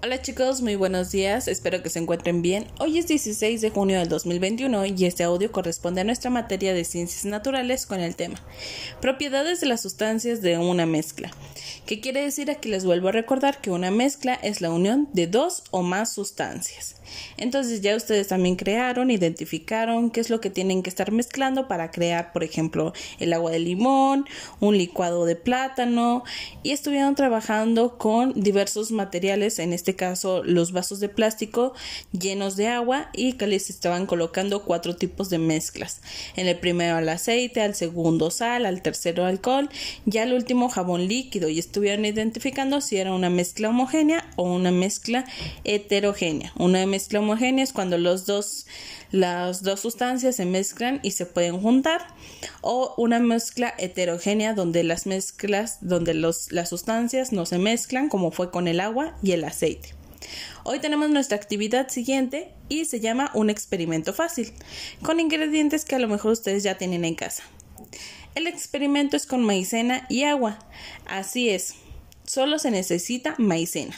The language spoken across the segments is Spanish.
Hola chicos, muy buenos días, espero que se encuentren bien. Hoy es 16 de junio del 2021 y este audio corresponde a nuestra materia de ciencias naturales con el tema Propiedades de las sustancias de una mezcla. ¿Qué quiere decir? Aquí les vuelvo a recordar que una mezcla es la unión de dos o más sustancias. Entonces ya ustedes también crearon, identificaron qué es lo que tienen que estar mezclando para crear, por ejemplo, el agua de limón, un licuado de plátano y estuvieron trabajando con diversos materiales, en este caso los vasos de plástico llenos de agua y que les estaban colocando cuatro tipos de mezclas. En el primero el aceite, al segundo sal, al tercero alcohol y al último jabón líquido y estuvieron identificando si era una mezcla homogénea o una mezcla heterogénea. Una mezcla homogénea es cuando los dos, las dos sustancias se mezclan y se pueden juntar o una mezcla heterogénea donde las mezclas, donde los, las sustancias no se mezclan como fue con el agua y el aceite. Hoy tenemos nuestra actividad siguiente y se llama un experimento fácil, con ingredientes que a lo mejor ustedes ya tienen en casa. El experimento es con maicena y agua. Así es, solo se necesita maicena,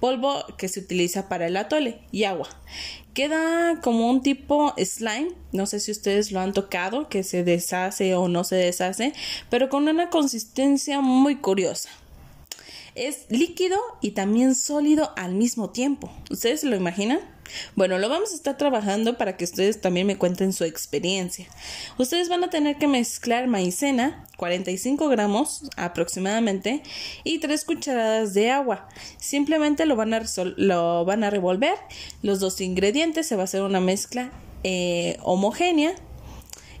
polvo que se utiliza para el atole y agua. Queda como un tipo slime, no sé si ustedes lo han tocado, que se deshace o no se deshace, pero con una consistencia muy curiosa es líquido y también sólido al mismo tiempo. ¿Ustedes se lo imaginan? Bueno, lo vamos a estar trabajando para que ustedes también me cuenten su experiencia. Ustedes van a tener que mezclar maicena, 45 gramos aproximadamente, y 3 cucharadas de agua. Simplemente lo van a, lo van a revolver. Los dos ingredientes se va a hacer una mezcla eh, homogénea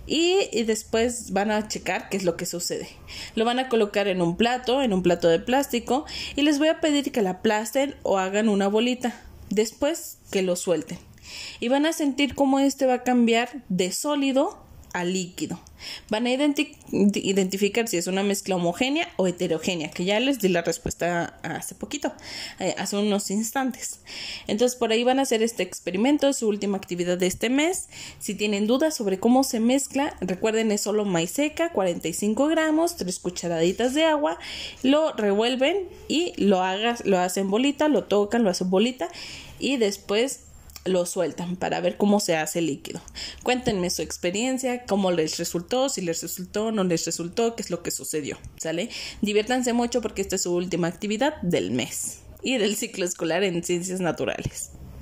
y, después van a checar qué es lo que sucede. Lo van a colocar en un plato, en un plato de plástico y les voy a pedir que la aplasten o hagan una bolita. Después que lo suelten. Y van a sentir cómo este va a cambiar de sólido líquido. Van a identificar si es una mezcla homogénea o heterogénea, que ya les di la respuesta hace poquito, eh, hace unos instantes. Entonces por ahí van a hacer este experimento, su última actividad de este mes. Si tienen dudas sobre cómo se mezcla, recuerden es solo maíz seca, 45 gramos, 3 cucharaditas de agua, lo revuelven y lo, hagas, lo hacen bolita, lo tocan, lo hacen bolita y después lo sueltan para ver cómo se hace el líquido. Cuéntenme su experiencia, cómo les resultó, si les resultó, no les resultó, qué es lo que sucedió, ¿sale? Diviértanse mucho porque esta es su última actividad del mes y del ciclo escolar en ciencias naturales.